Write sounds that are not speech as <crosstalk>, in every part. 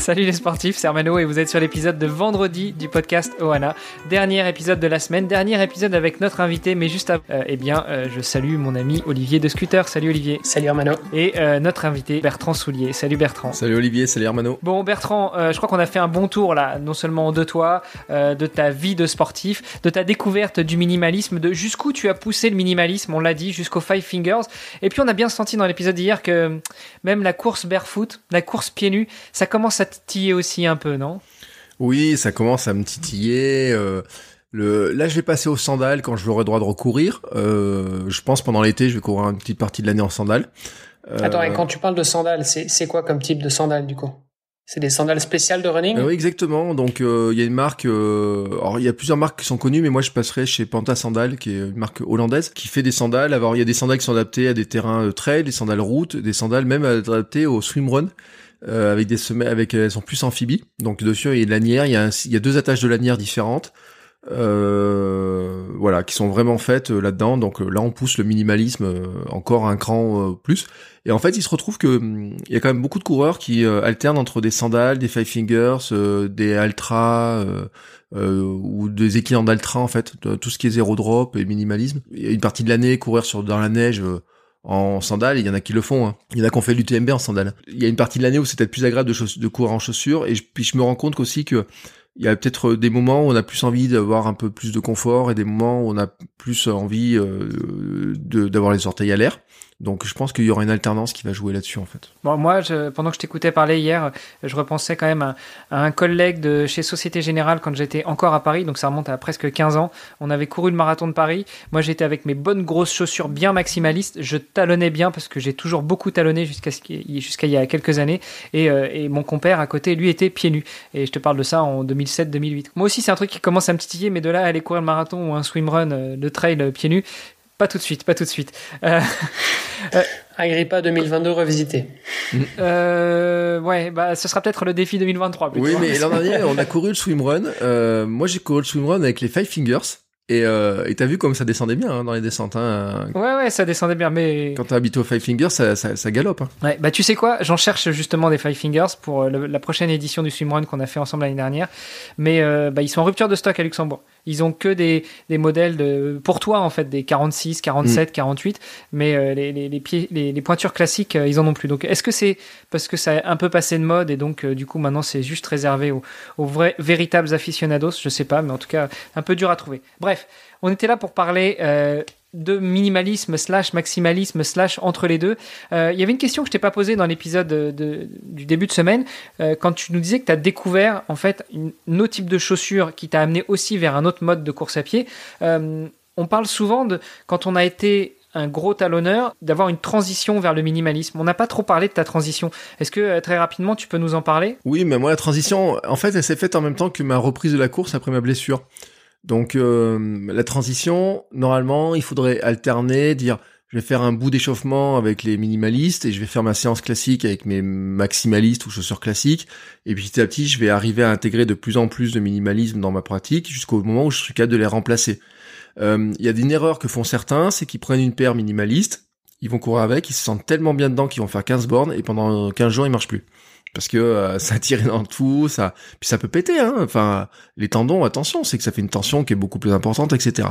<laughs> Salut les sportifs, c'est Armano et vous êtes sur l'épisode de vendredi du podcast Oana. Dernier épisode de la semaine, dernier épisode avec notre invité, mais juste avant, euh, eh bien, euh, je salue mon ami Olivier de Scooter. Salut Olivier. Salut Armano. Et euh, notre invité Bertrand Soulier. Salut Bertrand. Salut Olivier, salut Armano. Bon Bertrand, je crois qu'on a fait un bon tour là, non seulement de toi, de ta vie de sportif, de ta découverte du minimalisme, de jusqu'où tu as poussé le minimalisme, on l'a dit, jusqu'aux Five Fingers. Et puis on a bien senti dans l'épisode d'hier que même la course barefoot, la course pieds nus, ça commence à titiller aussi un peu, non? Oui, ça commence à me titiller. Euh, le... Là, je vais passer aux sandales quand je l'aurai droit de recourir. Euh, je pense pendant l'été, je vais courir une petite partie de l'année en sandales. Euh... Attends, et quand tu parles de sandales, c'est quoi comme type de sandales du coup? C'est des sandales spéciales de running? Oui, exactement. Donc, euh, il y a une marque. Euh, alors, il y a plusieurs marques qui sont connues, mais moi, je passerai chez Panta Sandales, qui est une marque hollandaise, qui fait des sandales. Alors, il y a des sandales qui sont adaptées à des terrains trail, des sandales route, des sandales même adaptées au swimrun. Euh, avec des semelles, avec elles sont plus amphibies. Donc dessus il y a une lanière, il y a, il y a deux attaches de lanière différentes. Euh, voilà, qui sont vraiment faites euh, là-dedans. Donc là, on pousse le minimalisme encore un cran plus. Et en fait, il se retrouve que hum, il y a quand même beaucoup de coureurs qui alternent entre des sandales, des five fingers, des ultra ou des équilibres d'ultra en fait, tout ce qui est zéro drop et minimalisme. Une partie de l'année courir sur dans la neige en sandales, il y en a qui le font. Hein. Il y en a qui ont fait l'UTMB en sandales. Il y a une partie de l'année où c'est peut-être plus agréable de, courir en chaussures, et puis je me rends compte aussi que il y a peut-être des moments où on a plus envie d'avoir un peu plus de confort et des moments où on a plus envie euh, d'avoir les orteils à l'air. Donc je pense qu'il y aura une alternance qui va jouer là-dessus en fait. Moi, pendant que je t'écoutais parler hier, je repensais quand même à, un collègue de chez Société Générale quand j'étais encore à Paris, donc ça remonte à presque 15 ans. On avait couru le marathon de Paris. Moi, j'étais avec mes bonnes grosses chaussures bien maximalistes. Je talonnais bien parce que j'ai toujours beaucoup talonné jusqu'à il y a quelques années. Et, euh, et, mon compère à côté, lui, était pieds nus. Et je te parle de ça en 2007-2008. Moi aussi, c'est un truc qui commence à me titiller, mais de là à aller courir le marathon ou un swimrun euh, de trail euh, pieds nus, pas tout de suite, pas tout de suite. Euh, <laughs> euh, Agrippa 2022 revisité. Euh, ouais, bah ce sera peut-être le défi 2023. oui, mais l'an dernier, on a couru le swimrun. Euh, moi, j'ai couru le swimrun avec les Five Fingers. Et euh, t'as vu comme ça descendait bien hein, dans les descentes. Hein. Ouais, ouais, ça descendait bien, mais quand t'es habitué aux Five Fingers, ça, ça, ça galope. Hein. Ouais, bah tu sais quoi, j'en cherche justement des Five Fingers pour la prochaine édition du swimrun qu'on a fait ensemble l'année dernière. Mais euh, bah, ils sont en rupture de stock à Luxembourg. Ils ont que des, des modèles de, pour toi en fait, des 46, 47, 48, mais euh, les, les, les, pieds, les, les, pointures classiques, euh, ils en ont plus. Donc est-ce que c'est parce que ça a un peu passé de mode et donc euh, du coup maintenant c'est juste réservé aux, aux vrais véritables aficionados? Je sais pas, mais en tout cas un peu dur à trouver. Bref, on était là pour parler de minimalisme slash maximalisme slash entre les deux. Il y avait une question que je t'ai pas posée dans l'épisode de, du début de semaine quand tu nous disais que tu as découvert en fait un autre type de chaussures qui t'a amené aussi vers un autre mode de course à pied. on parle souvent de quand on a été un gros talonneur, d'avoir une transition vers le minimalisme. On n'a pas trop parlé de ta transition. Est-ce que très rapidement tu peux nous en parler? Oui, mais moi la transition, en fait, elle s'est faite en même temps que ma reprise de la course après ma blessure. Donc euh, la transition, normalement, il faudrait alterner, dire je vais faire un bout d'échauffement avec les minimalistes et je vais faire ma séance classique avec mes maximalistes ou chaussures classiques. Et petit à petit, je vais arriver à intégrer de plus en plus de minimalisme dans ma pratique jusqu'au moment où je suis capable de les remplacer. Euh, Il y a une erreur que font certains, c'est qu'ils prennent une paire minimaliste, ils vont courir avec, ils se sentent tellement bien dedans qu'ils vont faire 15 bornes et pendant 15 jours, ils marchent plus parce que euh, <laughs> ça tire dans tout, ça, puis ça peut péter. Hein. Enfin, les tendons, attention, c'est que ça fait une tension qui est beaucoup plus importante, etc.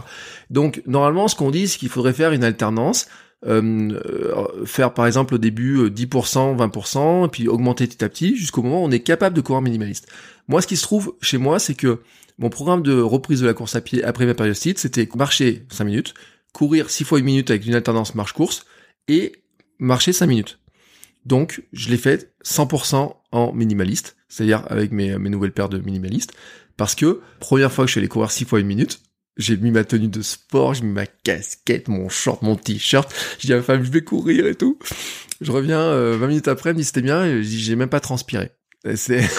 Donc, normalement, ce qu'on dit, c'est qu'il faudrait faire une alternance. Euh, euh faire par exemple au début 10%, euh, 20%, et puis augmenter petit à petit jusqu'au moment où on est capable de courir minimaliste. Moi, ce qui se trouve chez moi, c'est que mon programme de reprise de la course à pied après ma périostite, c'était marcher 5 minutes, courir 6 fois une minute avec une alternance marche-course, et marcher 5 minutes. Donc, je l'ai fait 100% en minimaliste, c'est-à-dire avec mes, mes nouvelles paires de minimalistes, parce que première fois que je suis allé courir 6 fois une minute, j'ai mis ma tenue de sport, j'ai mis ma casquette, mon short, mon t-shirt, j'ai dit à ma femme, je vais courir et tout. Je reviens 20 euh, minutes après, elle me dit c'était bien, et j'ai même pas transpiré. C'est... <laughs>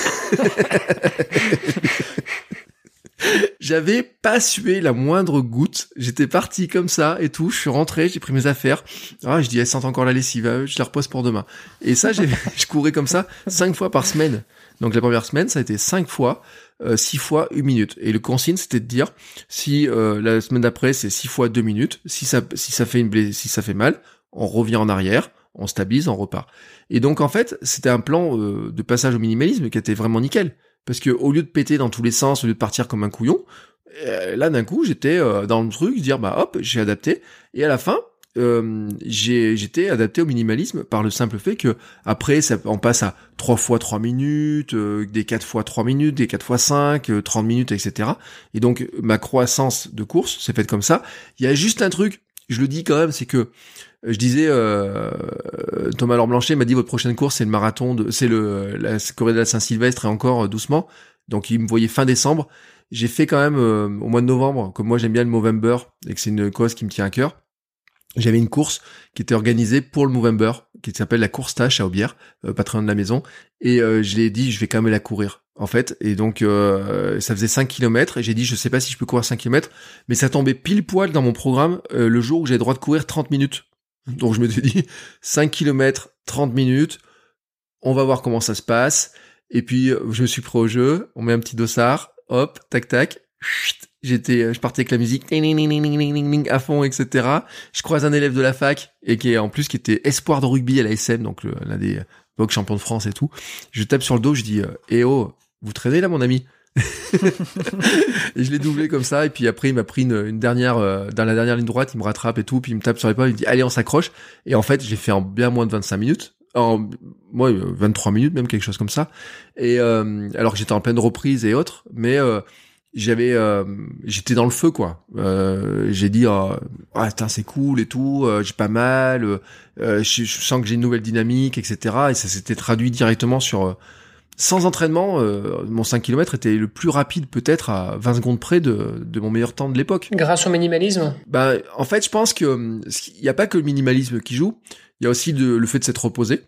J'avais pas sué la moindre goutte. J'étais parti comme ça et tout. Je suis rentré, j'ai pris mes affaires. Ah, je dis, elle sent encore la lessive. euh, Je la repose pour demain. Et ça, <laughs> je courais comme ça cinq fois par semaine. Donc la première semaine, ça a été cinq fois, euh, six fois une minute. Et le consigne, c'était de dire si euh, la semaine d'après c'est six fois deux minutes, si ça si ça fait une blé- si ça fait mal, on revient en arrière, on stabilise, on repart. Et donc en fait, c'était un plan euh, de passage au minimalisme qui était vraiment nickel, parce que au lieu de péter dans tous les sens, au lieu de partir comme un couillon, euh, là d'un coup j'étais euh, dans le truc, dire bah hop, j'ai adapté, et à la fin euh, j'étais adapté au minimalisme par le simple fait que après ça on passe à 3 fois 3 minutes euh, des 4 fois 3 minutes des 4 fois 5 euh, 30 minutes etc et donc ma croissance de course s'est faite comme ça. Il y a juste un truc je le dis quand même c'est que je disais euh, Thomas Laure Blanchet m'a dit votre prochaine course c'est le marathon de c'est le la Corée de la Saint-Sylvestre et encore euh, doucement donc il me voyait fin décembre j'ai fait quand même euh, au mois de novembre comme moi j'aime bien le Movember et que c'est une cause qui me tient à cœur j'avais une course qui était organisée pour le Movember, qui s'appelle la course tâche à Aubière, euh, loin de la maison. Et euh, je l'ai dit, je vais quand même la courir, en fait. Et donc, euh, ça faisait 5 km. Et j'ai dit, je sais pas si je peux courir 5 km. Mais ça tombait pile poil dans mon programme euh, le jour où j'ai droit de courir 30 minutes. Donc, je me suis dit, 5 km, 30 minutes. On va voir comment ça se passe. Et puis, euh, je me suis pris au jeu. On met un petit dossard. Hop, tac, tac. Chut, J'étais, euh, je partais avec la musique à fond, etc. Je croise un élève de la fac et qui est en plus qui était espoir de rugby à la SM, donc le- l'un des box champions de France et tout. Je tape sur le dos, je dis, euh, eh oh, vous traînez là, mon ami? <laughs> Et je l'ai doublé comme ça, et puis après il m'a pris une, une dernière, euh, dans la dernière ligne droite, il me rattrape et tout, puis il me tape sur l'épaule, il me dit, allez, on s'accroche. Et en fait, j'ai fait en bien moins de 25 minutes. En, moi, euh, 23 minutes, même quelque chose comme ça. Et euh, alors que j'étais en pleine reprise et autres, mais euh, j'avais euh, j'étais dans le feu quoi euh, j'ai dit euh, ah putain, c'est cool et tout euh, j'ai pas mal euh, euh, je, je sens que j'ai une nouvelle dynamique etc et ça s'était traduit directement sur euh, sans entraînement euh, mon 5 km était le plus rapide peut-être à 20 secondes près de, de mon meilleur temps de l'époque Grâce au minimalisme? Bah, en fait, je pense que hum, il n'y a pas que le minimalisme qui joue. Il y a aussi le, le fait de s'être reposé,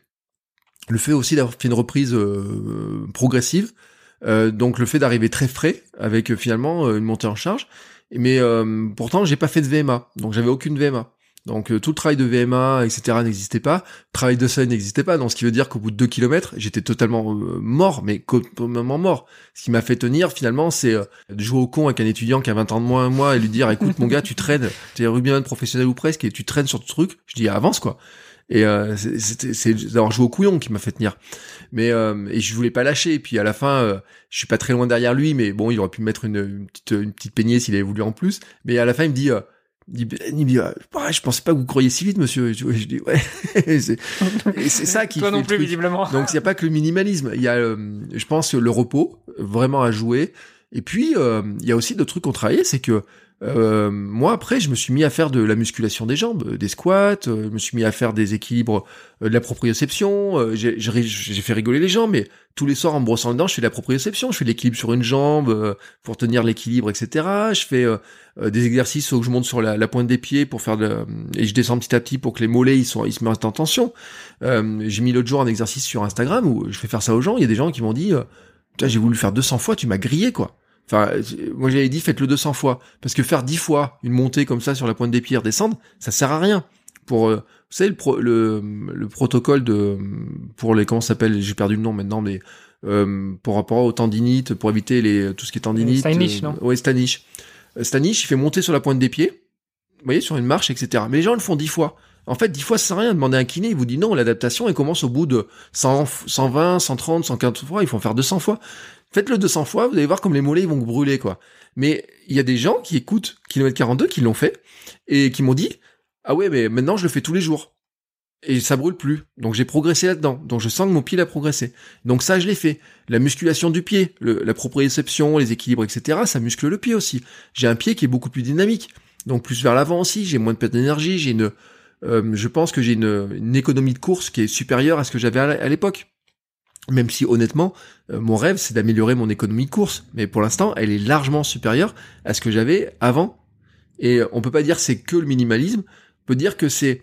le fait aussi d'avoir fait une reprise euh, progressive, euh, donc le fait d'arriver très frais avec euh, finalement euh, une montée en charge. Mais euh, pourtant, j'ai pas fait de VMA, donc j'avais aucune VMA. Donc euh, tout le travail de VMA, etc. n'existait pas. Travail de seuil n'existait pas. Donc ce qui veut dire qu'au bout de deux kilomètres, j'étais totalement euh, mort, mais complètement mort. Ce qui m'a fait tenir finalement, c'est euh, de jouer au con avec un étudiant qui a 20 ans de moins que moi et lui dire écoute mon gars, tu traînes, <laughs> t'es rugbyman professionnel ou presque et tu traînes sur ce truc. Je dis avance quoi. Et euh, c'est- d'avoir joué au couillon qui m'a fait tenir. Mais euh, et je voulais pas lâcher. Et puis à la fin, je suis pas très loin derrière lui, mais bon, il aurait pu me mettre une, une petite une petite peignée s'il avait voulu en plus. Mais à la fin, il me dit. Il me dit, ah, je pensais pas que vous couriez si vite, monsieur. Et je je dis, ouais. <laughs> Et c'est ça qui Toi fait non plus, visiblement. Donc il n'y a pas que le minimalisme, il y a, euh, je pense, le repos vraiment à jouer. Et puis euh, il y a aussi d'autres trucs qu'on travaillait, c'est que euh, moi après je me suis mis à faire de la musculation des jambes, euh, des squats, euh, je me suis mis à faire des équilibres, euh, de la proprioception. euh, j'ai fait rigoler les gens, mais tous les soirs en me brossant les dents, je fais de la proprioception, je fais l'équilibre sur une jambe euh, pour tenir l'équilibre, etc. Je fais des exercices où je monte sur la, la pointe des pieds pour faire de, et je descends petit à petit pour que les mollets ils sont ils se mettent en tension. J'ai mis l'autre jour un exercice sur Instagram où je fais faire ça aux gens. Il y a des gens qui m'ont dit, Putain, j'ai voulu faire 200 fois, tu m'as grillé quoi. Enfin, euh, moi j'avais dit faites-le 200 fois parce que faire 10 fois une montée comme ça sur la pointe des pieds, redescendre, ça sert à rien. Pour euh, vous savez le, pro- le le protocole de pour les comment ça s'appelle, j'ai perdu le nom maintenant, mais euh, pour rapport aux tendinites, pour éviter les tout ce qui est tendinite. Steinich, non Ouais, Stanish. Euh, Stanish, il fait monter sur la pointe des pieds, vous voyez, sur une marche, etc. Mais les gens le font 10 fois. En fait, 10 fois, ça sert à rien. Demandez à un kiné, il vous dit non, l'adaptation, elle commence au bout de 100, 120, 130, 140 fois. Ils font faire 200 fois. Faites-le 200 fois, vous allez voir comme les mollets, ils vont brûler, quoi. Mais il y a des gens qui écoutent Kilomètre 42, qui l'ont fait, et qui m'ont dit, ah ouais, mais maintenant, je le fais tous les jours. Et ça brûle plus. Donc j'ai progressé là-dedans. Donc je sens que mon pied a progressé. Donc ça, je l'ai fait. La musculation du pied, la proprioception, les équilibres, etc., ça muscle le pied aussi. J'ai un pied qui est beaucoup plus dynamique. Donc plus vers l'avant aussi, j'ai moins de perte d'énergie, j'ai une, euh, je pense que j'ai une, économie de course qui est supérieure à ce que j'avais à l'époque. Même si honnêtement, euh, mon rêve c'est d'améliorer mon économie de course, mais pour l'instant, elle est largement supérieure à ce que j'avais avant. Et euh, on peut pas dire que c'est que le minimalisme, on peut dire que c'est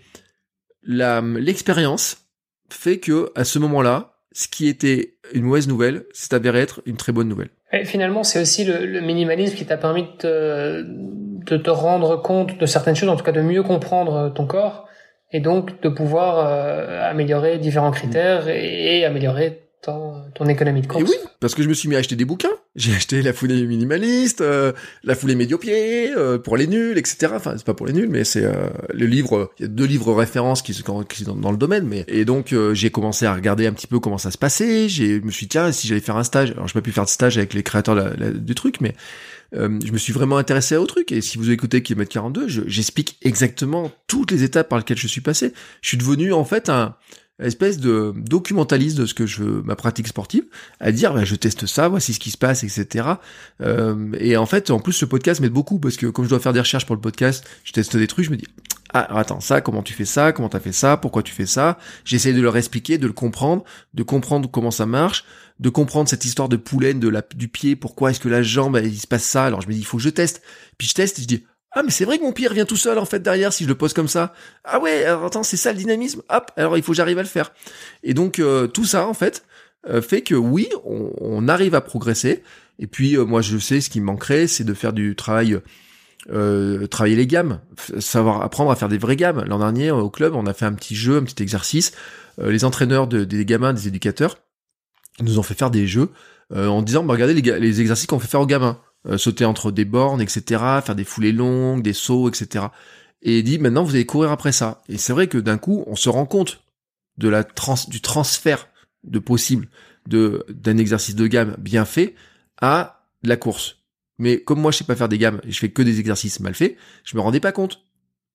la l'expérience fait que à ce moment-là, ce qui était une mauvaise nouvelle s'est avéré être une très bonne nouvelle. Et finalement, c'est aussi le, minimalisme qui t'a permis de te, de te rendre compte de certaines choses, en tout cas de mieux comprendre ton corps, et donc de pouvoir euh, améliorer différents critères et améliorer ton, économie de course. Et oui, parce que je me suis mis à acheter des bouquins. <laughs> J'ai acheté la foulée minimaliste, euh, la foulée médiopier, euh, pour les nuls, etc. Enfin, c'est pas pour les nuls, mais c'est euh, le livre. Il y a deux livres références qui, sont dans, dans le domaine. Mais et donc j'ai commencé à regarder un petit peu comment ça se passait. J'ai, je me suis dit, tiens, si j'allais faire un stage? Alors, je pas pu faire de stage avec les créateurs du truc, mais je me suis vraiment intéressé au truc. Et si vous écoutez Kilomètre 42, j'explique exactement toutes les étapes par lesquelles je suis passé. Je suis devenu en fait un espèce de documentaliste de ce que je ma pratique sportive, à dire bah, je teste ça, voici ce qui se passe, etc. Euh, et en fait, en plus, ce podcast m'aide beaucoup parce que comme je dois faire des recherches pour le podcast, je teste des trucs, je me dis ah attends ça, comment tu fais ça, comment t'as fait ça, pourquoi tu fais ça? J'essaie de leur expliquer, de le comprendre, de comprendre comment ça marche, de comprendre cette histoire de poulaine de la du pied, pourquoi est-ce que la jambe il se passe ça. Alors je me dis il faut que je teste, puis je teste et je dis ah mais c'est vrai que mon pied revient tout seul en fait derrière si je le pose comme ça. Ah ouais, alors attends, c'est ça le dynamisme? Hop, alors il faut que j'arrive à le faire. Et donc euh, tout ça en fait euh, fait que oui, on, arrive à progresser. Et puis euh, moi je sais ce qui me manquerait, c'est de faire du travail travailler les gammes, savoir apprendre à faire des vraies gammes. L'an dernier au club, on a fait un petit jeu, un petit exercice. les entraîneurs de, des gamins, des éducateurs, nous ont fait faire des jeux en disant bah, regardez les, les exercices qu'on fait faire aux gamins. Euh, sauter entre des bornes, etc., faire des foulées longues, des sauts, etc. Et il dit maintenant vous allez courir après ça. Et c'est vrai que d'un coup on se rend compte de la trans du transfert de possible de d'un exercice de gamme bien fait à la course. Mais comme moi je sais pas faire des gammes et je fais que des exercices mal faits, je me rendais pas compte.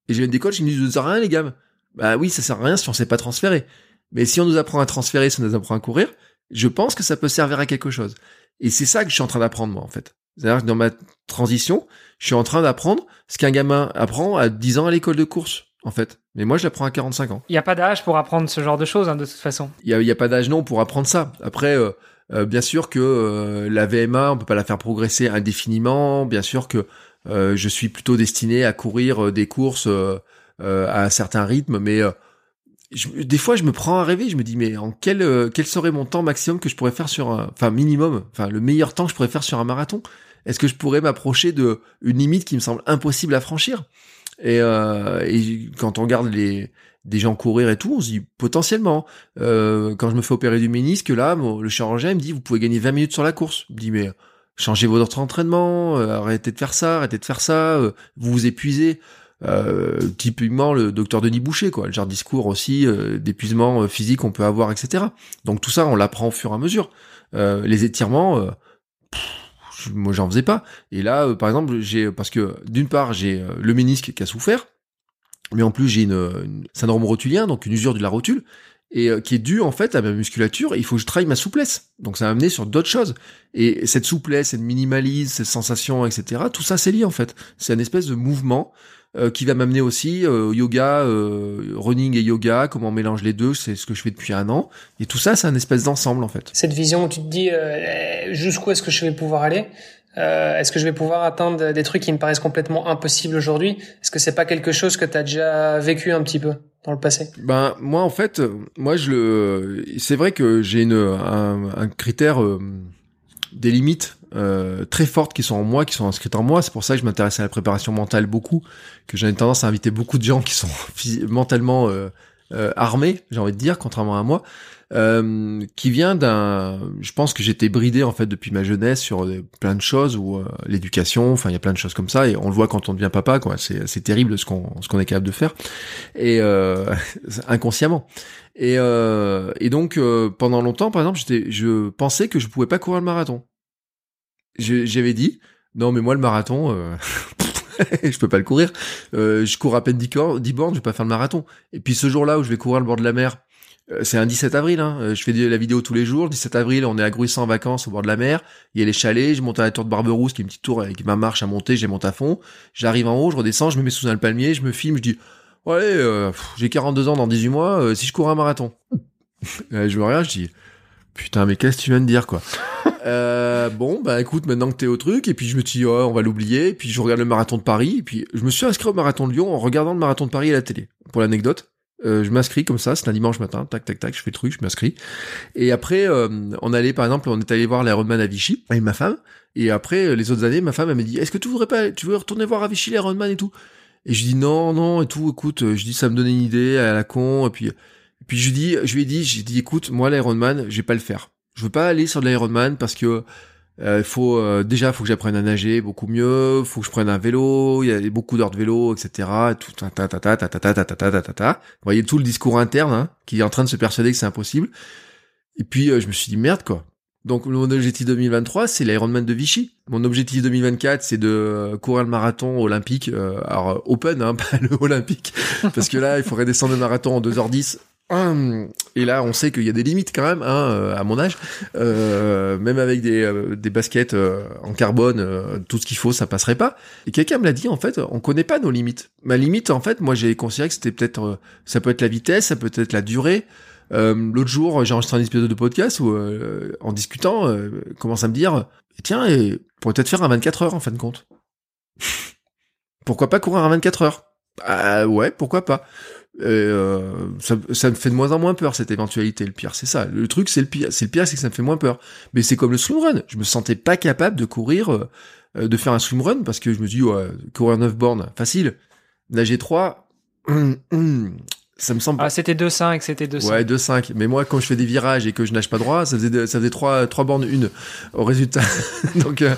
Et j'ai des coachs qui me disent ça sert à rien les gammes. Bah oui, ça sert à rien si on sait pas transférer. Mais si on nous apprend à transférer, si on nous apprend à courir, je pense que ça peut servir à quelque chose. Et c'est ça que je suis en train d'apprendre moi en fait. C'est-à-dire que dans ma transition, je suis en train d'apprendre ce qu'un gamin apprend à 10 ans à l'école de course, en fait. Mais moi, je l'apprends à 45 ans. Il n'y a pas d'âge pour apprendre ce genre de choses, hein, de toute façon. Il n'y a, a, pas d'âge, non, pour apprendre ça. Après, euh, euh, bien sûr que euh, la VMA, on peut pas la faire progresser indéfiniment. Bien sûr que je suis plutôt destiné à courir des courses à un certain rythme, mais des fois, je me prends à rêver. Je me dis, mais en quel quel serait mon temps maximum que je pourrais faire sur un, enfin minimum, enfin le meilleur temps que je pourrais faire sur un marathon? Est-ce que je pourrais m'approcher de une limite qui me semble impossible à franchir? Et, euh, et, quand on regarde les des gens courir et tout, on se dit potentiellement. Euh, quand je me fais opérer du ménisque, là, le chirurgien me dit vous pouvez gagner 20 minutes sur la course. Il me dit mais changez votre entraînement, euh, arrêtez de faire ça, arrêtez de faire ça, euh, vous vous épuisez. Euh, typiquement le docteur Denis Boucher, quoi, le genre de discours aussi euh, d'épuisement physique qu'on peut avoir, etc. Donc tout ça, on l'apprend au fur et à mesure. les étirements, moi j'en faisais pas. Et là, euh, par exemple, j'ai parce que d'une part j'ai euh, le ménisque qui a souffert, mais en plus j'ai une, syndrome rotulien, donc une usure de la rotule, et euh, qui est due en fait à ma musculature. il faut que je travaille ma souplesse. Donc ça m'a amené sur d'autres choses. Et cette souplesse, cette minimalise, cette sensation, etc. Tout ça c'est lié en fait. C'est un espèce de mouvement euh, qui va m'amener aussi euh, yoga, euh, running et yoga, comment on mélange les deux, c'est ce que je fais depuis un an. Et tout ça, c'est un espèce d'ensemble en fait. Cette vision où tu te dis jusqu'où est-ce que je vais pouvoir aller Est-ce que je vais pouvoir atteindre des trucs qui me paraissent complètement impossibles aujourd'hui Est-ce que c'est pas quelque chose que tu as déjà vécu un petit peu dans le passé? Ben moi en fait, moi je le, c'est vrai que j'ai une un, un critère des limites euh, très fortes qui sont en moi, qui sont inscrites en moi. C'est pour ça que je m'intéresse à la préparation mentale beaucoup, que j'ai tendance à inviter beaucoup de gens qui sont <laughs> mentalement euh, euh, armés, j'ai envie de dire, contrairement à moi, euh, qui vient d'un. Je pense que j'étais bridé en fait depuis ma jeunesse sur plein de choses ou l'éducation. Enfin, il y a plein de choses comme ça et on le voit quand on devient papa. Quoi, c'est c'est terrible ce qu'on ce qu'on est capable de faire et <laughs> inconsciemment. Et, euh, et donc pendant longtemps, par exemple, j'étais, je pensais que je pouvais pas courir le marathon j'avais dit, non mais moi le marathon, euh, <laughs> je peux pas le courir. Euh, je cours à peine 10, 10 bornes, je vais pas faire le marathon. Et puis ce jour-là où je vais courir le bord de la mer, euh, c'est un 17 avril, hein, euh, je fais la vidéo tous les jours. 17 avril, on est à Gruissant en vacances au bord de la mer. Il y a les chalets, je monte à la tour de Barberousse, qui est une petite tour avec ma marche à monter, j'ai monte à fond. J'arrive en haut, je redescends, je me mets sous un palmier, je me filme, je dis, ouais, euh, j'ai 42 ans dans 18 mois, si je cours un marathon. <laughs> je me regarde, je dis, putain, mais qu'est-ce que tu viens de dire, quoi? <laughs> Euh, bon, bah écoute, maintenant que t'es au truc, et puis je me dis, oh, on va l'oublier, et puis je regarde le marathon de Paris, et puis je me suis inscrit au marathon de Lyon en regardant le marathon de Paris à la télé. Pour l'anecdote, je m'inscris comme ça, c'est un dimanche matin, tac tac tac, je fais le truc, je m'inscris. Et après, on allait par exemple, on est allé voir l'Ironman à Vichy avec ma femme. Et après, les autres années, ma femme elle m'a dit, est-ce que tu voudrais pas, tu veux retourner voir à Vichy l'Ironman et tout? Et je dis non non et tout. Écoute, je dis ça me donnait une idée à la con. Et puis, puis je dis, je lui ai dit, j'ai dit, écoute, moi l'Ironman, je vais pas le faire. Je veux pas aller sur de l'Ironman parce que euh, il faut euh, déjà faut que j'apprenne à nager beaucoup mieux, faut que je prenne un vélo, il y a beaucoup d'heures de vélo, etc. Tout ta ta ta ta ta ta ta ta ta ta ta. Vous voyez tout le discours interne hein, qui est en train de se persuader que c'est impossible. Et puis je me suis dit merde quoi. Donc mon objectif 2023 c'est l'Ironman de Vichy. Mon objectif 2024 c'est de courir le marathon olympique, alors open hein, <laughs> pas le olympique, parce que là il faudrait descendre le marathon en 2h10 Hum, et là, on sait qu'il y a des limites quand même, hein, euh, à mon âge. Euh, même avec des, euh, des baskets en carbone, tout ce qu'il faut, ça passerait pas. Et quelqu'un me l'a dit, en fait, on connaît pas nos limites. Ma limite, en fait, moi, j'ai considéré que c'était peut-être, ça peut être la vitesse, ça peut être la durée. L'autre jour, j'ai enregistré un épisode de podcast où, en discutant, commence à me dire, tiens, et pourrait peut-être faire un 24 heures en fin de compte. <laughs> pourquoi pas courir un 24 heures? Ah ouais, pourquoi pas euh, ça, ça, me fait de moins en moins peur cette éventualité. Le pire, c'est ça. Le truc, c'est le pire. C'est le pire, c'est que ça me fait moins peur. Mais c'est comme le swimrun. Je me sentais pas capable de courir, euh, de faire un swimrun parce que je me dis ouais, courir 9 bornes, facile. Nager 3, <clears throat> ça me semble. Ah, c'était 2-5, c'était 2-5. Ouais, 2-5. Mais moi, quand je fais des virages et que je nage pas droit, ça faisait, ça faisait 3, 3 bornes une au résultat. <laughs> Donc, euh,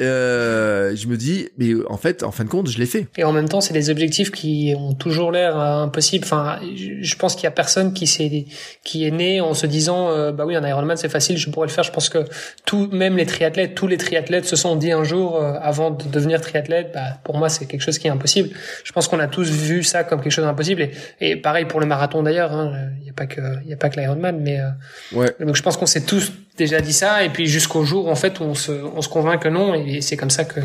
euh, je me dis, mais en fait, en fin de compte, je l'ai fait. Et en même temps, c'est des objectifs qui ont toujours l'air impossibles. Enfin, je pense qu'il y a personne qui s'est, qui est né en se disant, euh, bah oui, un Ironman, c'est facile, je pourrais le faire. Je pense que tout, même les triathlètes, tous les triathlètes se sont dit un jour, euh, avant de devenir triathlète, bah, pour moi, c'est quelque chose qui est impossible. Je pense qu'on a tous vu ça comme quelque chose d'impossible. Et, et pareil pour le marathon d'ailleurs. Hein. Il n'y a pas que il y a pas que l'Ironman, mais euh, ouais. donc je pense qu'on s'est tous déjà dit ça et puis jusqu'au jour en fait où on se on se convainc que non et c'est comme ça que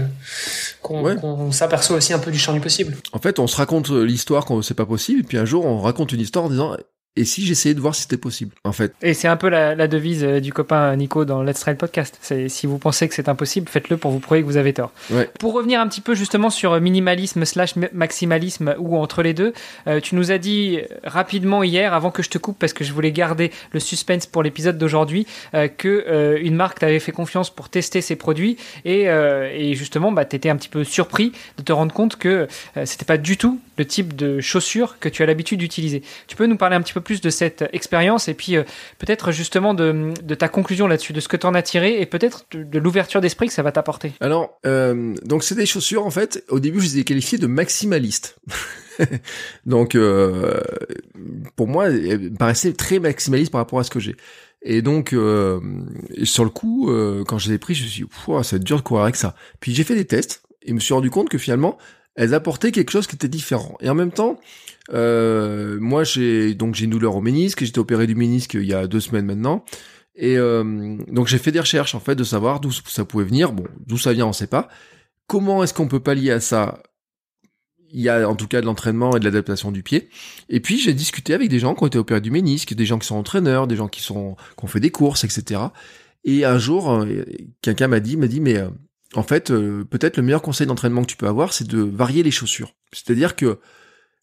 qu'on s'aperçoit aussi un peu du champ du possible. En fait, on se raconte l'histoire quand c'est pas possible et puis un jour on raconte une histoire en disant et si j'essayais de voir si c'était possible, en fait. Et c'est un peu la, la, devise euh, du copain Nico dans Let's Trail Podcast. C'est si vous pensez que c'est impossible, faites-le pour vous prouver que vous avez tort. Ouais. Pour revenir un petit peu justement sur minimalisme slash maximalisme ou entre les deux, euh, tu nous as dit rapidement hier, avant que je te coupe, parce que je voulais garder le suspense pour l'épisode d'aujourd'hui, euh, que euh, une marque t'avait fait confiance pour tester ses produits et, euh, et justement, bah, t'étais un petit peu surpris de te rendre compte que c'était pas du tout le type de chaussures que tu as l'habitude d'utiliser. Tu peux nous parler un petit peu plus de cette expérience et puis euh, peut-être justement de, de, ta conclusion là-dessus, de ce que tu en as tiré et peut-être de, l'ouverture d'esprit que ça va t'apporter. Alors, euh, donc c'est des chaussures en fait, au début je les ai qualifiées de maximalistes. <laughs> donc euh, pour moi, elles me paraissaient très maximalistes par rapport à ce que j'ai. Et donc, euh, sur le coup, euh, quand je les ai pris, je me suis dit, ça va être dur de courir avec ça. Puis j'ai fait des tests et me suis rendu compte que finalement, elles apportaient quelque chose qui était différent. Et en même temps, euh, moi j'ai donc j'ai une douleur au ménisque, j'étais opéré du ménisque il y a deux semaines maintenant. Et euh, donc j'ai fait des recherches en fait de savoir d'où ça pouvait venir. Bon, d'où ça vient, on sait pas. Comment est-ce qu'on peut pallier à ça? Il y a en tout cas de l'entraînement et de l'adaptation du pied. Et puis j'ai discuté avec des gens qui ont été opérés du ménisque, des gens qui sont entraîneurs, des gens qui sont qui ont fait des courses, etc. Et un jour, euh, quelqu'un m'a dit, m'a dit, mais en fait, euh, peut-être le meilleur conseil d'entraînement que tu peux avoir, c'est de varier les chaussures. C'est-à-dire que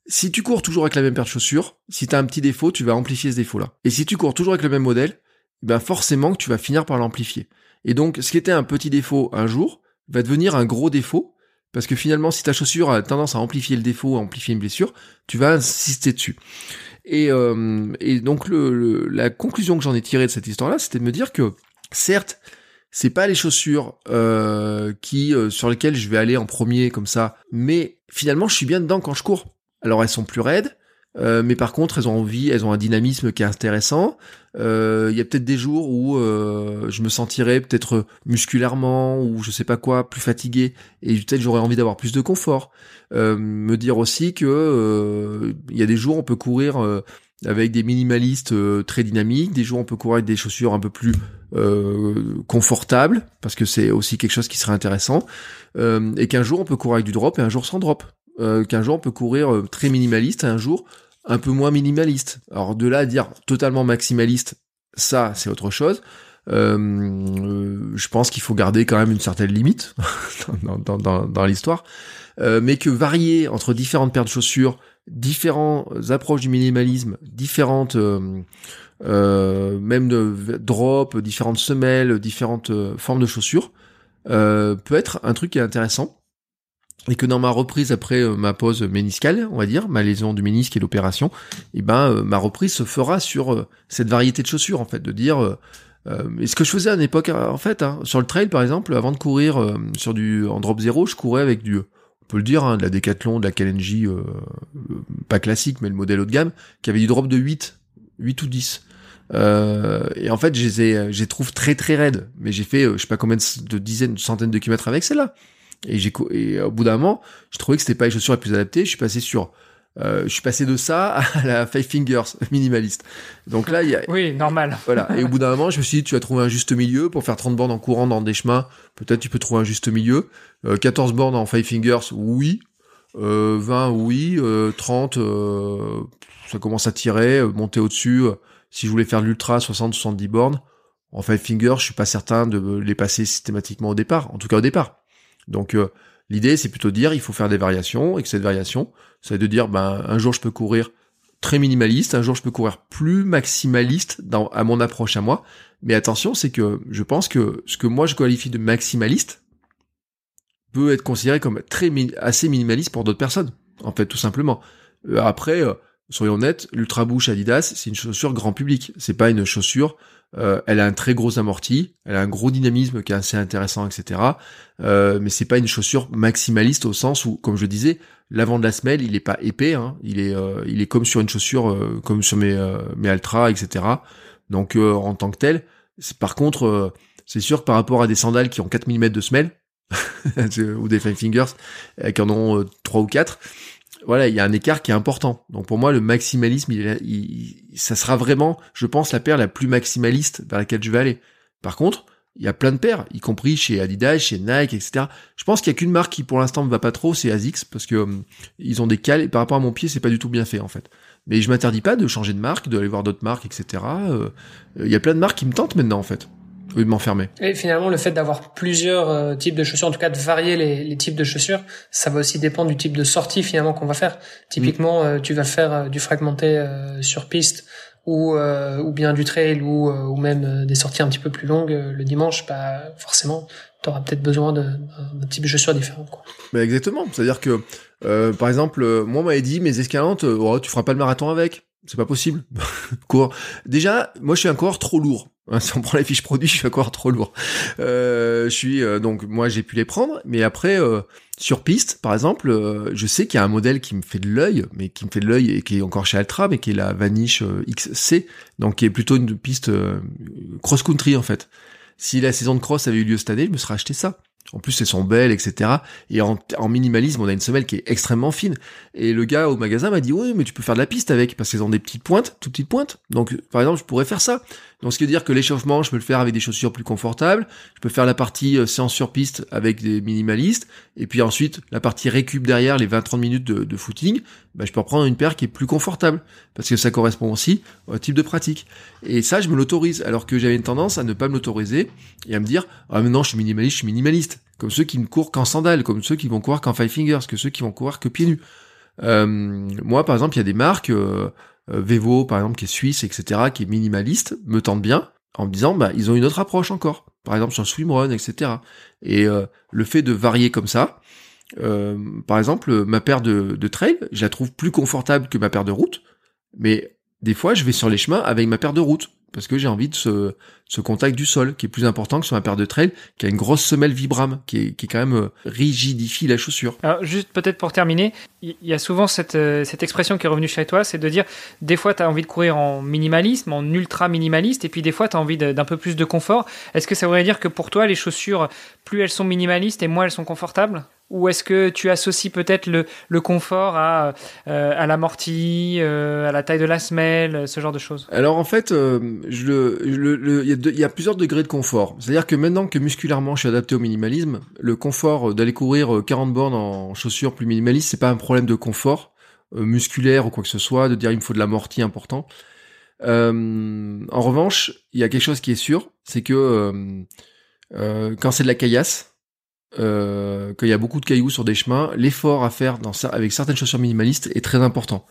si tu cours toujours avec la même paire de chaussures, si tu as un petit défaut, tu vas amplifier ce défaut-là. Et si tu cours toujours avec le même modèle, ben forcément que tu vas finir par l'amplifier. Et donc, ce qui était un petit défaut un jour, va devenir un gros défaut, parce que finalement, si ta chaussure a tendance à amplifier le défaut, à amplifier une blessure, tu vas insister dessus. Et, euh, et donc, le, la conclusion que j'en ai tirée de cette histoire-là, c'était de me dire que, certes, c'est pas les chaussures euh, qui euh, sur lesquelles je vais aller en premier comme ça, mais finalement je suis bien dedans quand je cours. Alors elles sont plus raides, euh, mais par contre elles ont envie, elles ont un dynamisme qui est intéressant. Il y a peut-être des jours où je me sentirais peut-être musculairement ou je sais pas quoi plus fatigué et peut-être j'aurais envie d'avoir plus de confort. me dire aussi que il y a des jours on peut courir avec des minimalistes très dynamiques, des jours on peut courir avec des chaussures un peu plus euh, confortable parce que c'est aussi quelque chose qui serait intéressant euh, et qu'un jour on peut courir avec du drop et un jour sans drop. Euh, qu'un jour on peut courir euh, très minimaliste et un jour un peu moins minimaliste. Alors de là à dire totalement maximaliste ça c'est autre chose. Je pense qu'il faut garder quand même une certaine limite <laughs> dans, dans, dans, dans l'histoire, mais que varier entre différentes paires de chaussures, différentes approches du minimalisme, différentes euh, même de drop, différentes semelles, différentes euh, formes de chaussures, euh, peut être un truc qui est intéressant. Et que dans ma reprise après ma pause méniscale, on va dire, ma lésion du ménisque et l'opération, et eh ben ma reprise se fera sur cette variété de chaussures en fait, de dire et ce que je faisais à une époque en fait, hein, sur le trail par exemple, avant de courir sur du en drop zéro, je courais avec du peut le dire, hein, de la Decathlon, de la Kalenji, pas classique, mais le modèle haut de gamme, qui avait du drop de 8, 8 ou 10. Euh, et en fait, je les, trouve très très raides. Mais j'ai fait, euh, je sais pas combien de, dizaines, de centaines de kilomètres avec celle-là. Et et au bout d'un moment, je trouvais que c'était pas les chaussures les plus adaptées. Je suis passé sur, euh, je suis passé de ça à <laughs> la Five Fingers minimaliste. Donc là, il y a, oui, normal. Voilà. Et au bout d'un moment, je me suis dit, tu vas trouver un juste milieu pour faire 30 bornes en courant dans des chemins. Peut-être tu peux trouver un juste milieu. 14 bornes en Five Fingers, oui. 20, oui. 30, ça commence à tirer, monter au-dessus si je voulais faire l'ultra 60-70 bornes, en five finger, je suis pas certain de les passer systématiquement au départ, en tout cas au départ. Donc euh, l'idée c'est plutôt de dire il faut faire des variations et que cette variation, c'est de dire ben un jour je peux courir très minimaliste, un jour je peux courir plus maximaliste à mon approche à moi. Mais attention, c'est que je pense que ce que moi je qualifie de maximaliste peut être considéré comme très assez minimaliste pour d'autres personnes. En fait, tout simplement. Euh, après, euh, soyons honnêtes, l'Ultra Boost Adidas, c'est une chaussure grand public. C'est pas une chaussure. Euh, elle a un très gros amorti, elle a un gros dynamisme qui est assez intéressant, etc. Euh, mais c'est pas une chaussure maximaliste au sens où, comme je disais, l'avant de la semelle, il est pas épais. Hein. il est, euh, il est comme sur une chaussure, euh, comme sur mes mes Altra, etc. Donc en tant que tel, par contre, c'est sûr que par rapport à des sandales qui ont 4 mm de semelle <laughs> ou des Five Fingers qui en ont 3 ou 4 voilà, il y a un écart qui est important. Donc pour moi, le maximalisme, il, ça sera vraiment, je pense, la paire la plus maximaliste vers laquelle je vais aller. Par contre, il y a plein de paires, y compris chez Adidas, chez Nike, etc. Je pense qu'il y a qu'une marque qui pour l'instant me va pas trop, c'est Asics, parce que hum, ils ont des cales, et par rapport à mon pied, c'est pas du tout bien fait en fait. Mais je m'interdis pas de changer de marque, d'aller voir d'autres marques, etc. Euh, il y a plein de marques qui me tentent maintenant en fait de m'enfermer. Et finalement, le fait d'avoir plusieurs euh, types de chaussures, en tout cas de varier les, les, types de chaussures, ça va aussi dépendre du type de sortie finalement qu'on va faire. Typiquement, mm. euh, tu vas faire euh, du fragmenté sur piste ou ou bien du trail ou ou même des sorties un petit peu plus longues le dimanche, bah forcément, tu auras peut-être besoin d'un type de chaussures différent. Quoi. Mais exactement. C'est-à-dire que par exemple, moi on m'avait dit mes escalantes, oh, tu feras pas le marathon avec. C'est pas possible. <laughs> Cours. Déjà, moi je suis un coureur trop lourd. Hein, si on prend les fiches produits, <laughs> je suis encore trop lourd. Euh, je suis euh, donc moi j'ai pu les prendre, mais après euh, sur piste, par exemple, je sais qu'il y a un modèle qui me fait de l'œil, mais qui me fait de l'œil et qui est encore chez Altra, mais qui est la Vanish XC, donc qui est plutôt une piste cross country en fait. Si la saison de cross avait eu lieu cette année, je me serais acheté ça. En plus, elles sont belles, etc. Et en, minimalisme, on a une semelle qui est extrêmement fine. Et le gars au magasin m'a dit, oui, mais tu peux faire de la piste avec, parce qu'elles ont des petites pointes, toutes petites pointes. Donc, par exemple, je pourrais faire ça. Donc, ce qui veut dire que l'échauffement, je peux le faire avec des chaussures plus confortables. Je peux faire la partie euh, séance sur piste avec des minimalistes. Et puis ensuite, la partie récup derrière, les 20-30 minutes de, footing, bah, je peux reprendre une paire qui est plus confortable. Parce que ça correspond aussi au type de pratique. Et ça, je me l'autorise. Alors que j'avais une tendance à ne pas me l'autoriser et à me dire, ah, mais non, je suis minimaliste, je suis minimaliste. Comme ceux qui ne courent qu'en sandales, comme ceux qui vont courir qu'en five fingers, que ceux qui vont courir que pieds nus. Euh, moi, par exemple, il y a des marques, euh, Vevo, par exemple, qui est suisse, etc., qui est minimaliste, me tente bien, en me disant, bah, ils ont une autre approche encore. Par exemple, sur swimrun, etc. Et le fait de varier comme ça, par exemple, ma paire de, de trail, je la trouve plus confortable que ma paire de route, mais des fois, je vais sur les chemins avec ma paire de route parce que j'ai envie de ce, ce contact du sol qui est plus important que sur ma paire de trail qui a une grosse semelle Vibram qui est, qui est quand même euh, rigidifie la chaussure. Alors juste peut-être pour terminer, il y a souvent cette, euh, cette expression qui est revenue chez toi, c'est de dire des fois tu as envie de courir en minimalisme, en ultra minimaliste et puis des fois tu as envie d'un peu plus de confort. Est-ce que ça voudrait dire que pour toi les chaussures plus elles sont minimalistes et moins elles sont confortables? Ou est-ce que tu associes peut-être le, le, confort à, euh, à l'amorti, euh, à la taille de la semelle, ce genre de choses? Alors en fait, euh, il y, a plusieurs degrés de confort. C'est-à-dire que maintenant que musculairement je suis adapté au minimalisme, le confort d'aller courir 40 bornes en chaussures plus minimalistes, c'est pas un problème de confort musculaire ou quoi que ce soit, de dire il me faut de l'amorti important. Euh, en revanche, il y a quelque chose qui est sûr, c'est que euh, euh, quand c'est de la caillasse, euh, qu'il y a beaucoup de cailloux sur des chemins, l'effort à faire dans, avec certaines chaussures minimalistes est très important.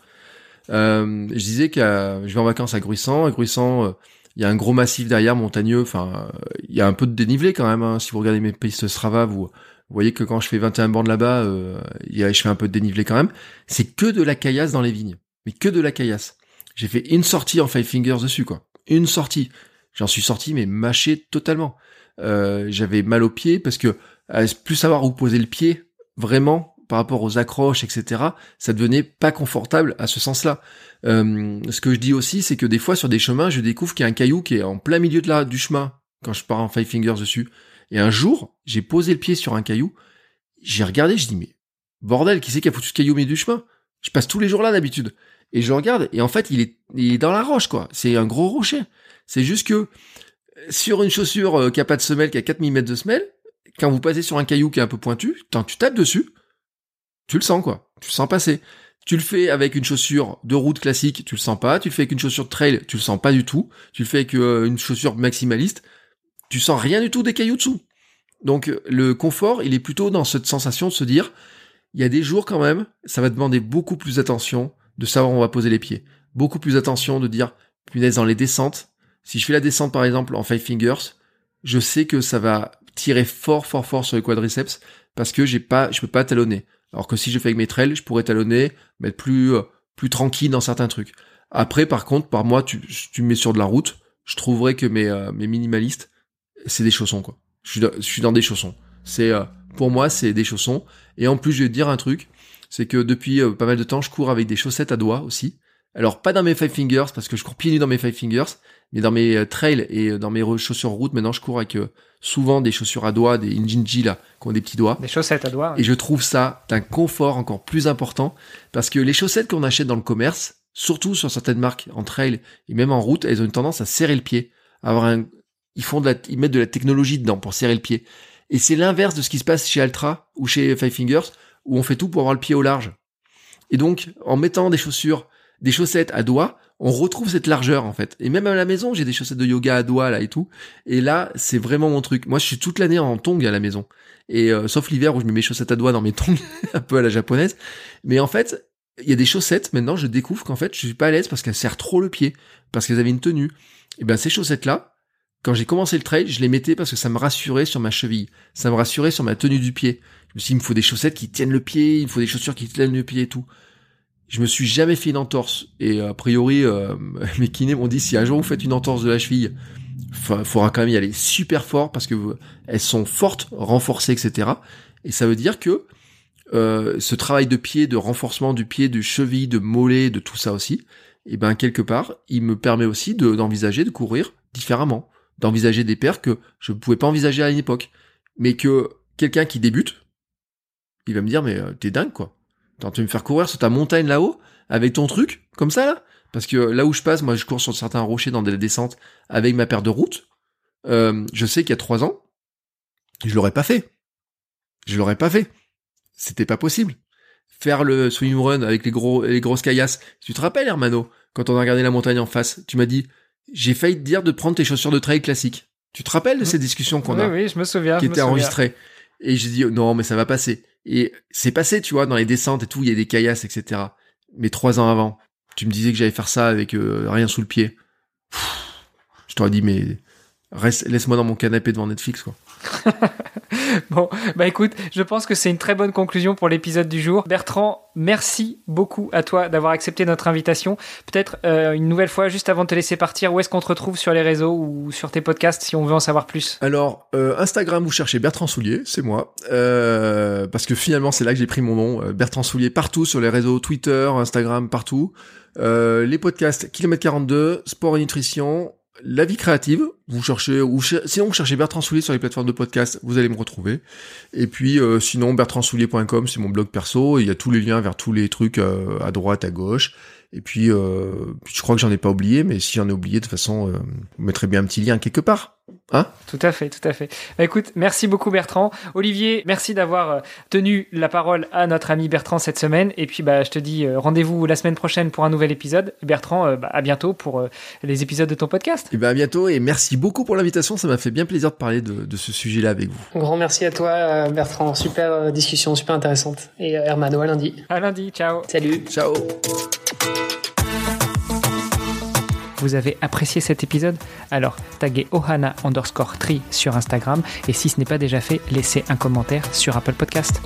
Euh, je disais que je vais en vacances à Gruissant. À Gruissant, euh, il y a un gros massif derrière, montagneux. Enfin, il y a un peu de dénivelé quand même. Hein. Si vous regardez mes pistes Strava, vous, vous voyez que quand je fais 21 bornes là-bas, euh, je fais un peu de dénivelé quand même. C'est que de la caillasse dans les vignes. Mais que de la caillasse. J'ai fait une sortie en Five Fingers dessus, quoi. Une sortie. J'en suis sorti, mais mâché totalement. Euh, j'avais mal aux pieds parce que plus savoir où poser le pied, vraiment, par rapport aux accroches, etc., ça devenait pas confortable à ce sens-là. Euh, ce que je dis aussi, c'est que des fois, sur des chemins, je découvre qu'il y a un caillou qui est en plein milieu de la, du chemin, quand je pars en Five Fingers dessus. Et un jour, j'ai posé le pied sur un caillou, j'ai regardé, je dis, mais bordel, qui c'est qui a foutu ce caillou au milieu du chemin? Je passe tous les jours là d'habitude. Et je regarde, et en fait, il est, il est dans la roche, quoi. C'est un gros rocher. C'est juste que sur une chaussure euh, qui a pas de semelle, qui a 4 mm de semelle, quand vous passez sur un caillou qui est un peu pointu, quand tu tapes dessus, tu le sens, quoi. Tu le sens passer. Tu le fais avec une chaussure de route classique, tu le sens pas. Tu le fais avec une chaussure de trail, tu le sens pas du tout. Tu le fais avec euh, une chaussure maximaliste, tu sens rien du tout des cailloux dessous. Donc le confort, il est plutôt dans cette sensation de se dire, il y a des jours quand même, ça va demander beaucoup plus d'attention de savoir où on va poser les pieds. Beaucoup plus attention de dire, punaise, dans les descentes, si je fais la descente par exemple en five fingers, je sais que ça va tirer fort, fort, fort sur les quadriceps parce que j'ai pas, je peux pas talonner. Alors que si je fais avec mes trails, je pourrais talonner, mettre plus, euh, plus tranquille dans certains trucs. Après, par contre, par moi, tu, tu me mets sur de la route, je trouverais que mes, euh, mes minimalistes, c'est des chaussons, quoi. Je suis, je suis dans des chaussons. C'est, euh, pour moi, c'est des chaussons. Et en plus, je vais te dire un truc, c'est que depuis pas mal de temps, je cours avec des chaussettes à doigts aussi. Alors pas dans mes five fingers parce que je cours pieds nus dans mes five fingers, mais dans mes trails et dans mes chaussures route, maintenant je cours avec souvent des chaussures à doigts, des Injinji là, qui ont des petits doigts. Des chaussettes à doigts. Et je trouve ça d'un confort encore plus important parce que les chaussettes qu'on achète dans le commerce, surtout sur certaines marques en trail et même en route, elles ont une tendance à serrer le pied, avoir un, ils font de la, ils mettent de la technologie dedans pour serrer le pied. Et c'est l'inverse de ce qui se passe chez Altra ou chez Five Fingers où on fait tout pour avoir le pied au large. Et donc, en mettant des chaussures, des chaussettes à doigts, on retrouve cette largeur en fait. Et même à la maison, j'ai des chaussettes de yoga à doigts là et tout. Et là, c'est vraiment mon truc. Moi, je suis toute l'année en tongs à la maison. Et euh, sauf l'hiver où je mets mes chaussettes à doigts dans mes tongs, <laughs> un peu à la japonaise. Mais en fait, il y a des chaussettes maintenant, je découvre qu'en fait, je suis pas à l'aise parce qu'elles serrent trop le pied, parce qu'elles avaient une tenue. Et ben ces chaussettes là, quand j'ai commencé le trail, je les mettais parce que ça me rassurait sur ma cheville, ça me rassurait sur ma tenue du pied. Je me suis dit, il me faut des chaussettes qui tiennent le pied, il me faut des chaussures qui tiennent le pied et tout. Je me suis jamais fait une entorse. Et a priori, euh, <laughs> mes kinés m'ont dit si un jour vous faites une entorse de la cheville, il faudra quand même y aller super fort parce que elles sont fortes, renforcées, etc. Et ça veut dire que euh, ce travail de pied, de renforcement du pied, de cheville, de mollet, de tout ça aussi, et eh ben quelque part, il me permet aussi d'envisager de, courir différemment, d'envisager des paires que je ne pouvais pas envisager à une époque, mais que quelqu'un qui débute, il va me dire mais euh, t'es dingue quoi. Tu veux me faire courir sur ta montagne là-haut avec ton truc comme ça là? Parce que là où je passe, moi je cours sur certains rochers dans des descentes avec ma paire de route. Euh, je sais qu'il y a trois ans, je l'aurais pas fait. Je l'aurais pas fait. C'était pas possible. Faire le swim run avec les gros les grosses caillasses. Tu te rappelles Hermano quand on a regardé la montagne en face, tu m'as dit j'ai failli te dire de prendre tes chaussures de trail classiques. Tu te rappelles de ces discussions qu'on a oui, je me souviens. Qui étaient enregistrées? Et j'ai dit non mais ça va passer. Et c'est passé, tu vois, dans les descentes et tout, il y a des caillasses, etc. Mais trois ans avant, tu me disais que j'allais faire ça avec euh, rien sous le pied. je t'aurais dit, mais reste, laisse-moi dans mon canapé devant Netflix, quoi. <laughs> bon, bah écoute, je pense que c'est une très bonne conclusion pour l'épisode du jour. Bertrand, merci beaucoup à toi d'avoir accepté notre invitation. Peut-être euh, une nouvelle fois, juste avant de te laisser partir, où est-ce qu'on te retrouve sur les réseaux ou sur tes podcasts si on veut en savoir plus? Alors, euh, Instagram, vous cherchez Bertrand Soulier, c'est moi. Euh, parce que finalement, c'est là que j'ai pris mon nom. Bertrand Soulier partout sur les réseaux Twitter, Instagram, partout. les podcasts Kilomètre 42, Sport et Nutrition, la vie créative, vous cherchez, ou sinon vous cherchez Bertrand Soulier sur les plateformes de podcast, vous allez me retrouver. Et puis euh, sinon bertrandsoulier.com, c'est mon blog perso, il y a tous les liens vers tous les trucs euh, à droite, à gauche. Et puis euh, je crois que j'en ai pas oublié, mais si j'en ai oublié, de toute façon, vous mettrez bien un petit lien quelque part. Hein? Tout à fait, tout à fait. Bah, écoute, merci beaucoup Bertrand. Olivier, merci d'avoir euh, tenu la parole à notre ami Bertrand cette semaine. Et puis, bah, je te dis euh, rendez-vous la semaine prochaine pour un nouvel épisode. Bertrand, euh, bah, à bientôt pour les épisodes de ton podcast. Et ben à bientôt et merci beaucoup pour l'invitation. Ça m'a fait bien plaisir de parler de, de ce sujet-là avec vous. Un grand merci à toi Bertrand. Super discussion, super intéressante. Et Hermano à lundi. À lundi. Ciao. Salut. Ciao. Vous avez apprécié cet épisode Alors taguez ohana underscore tree sur Instagram et si ce n'est pas déjà fait, laissez un commentaire sur Apple Podcast.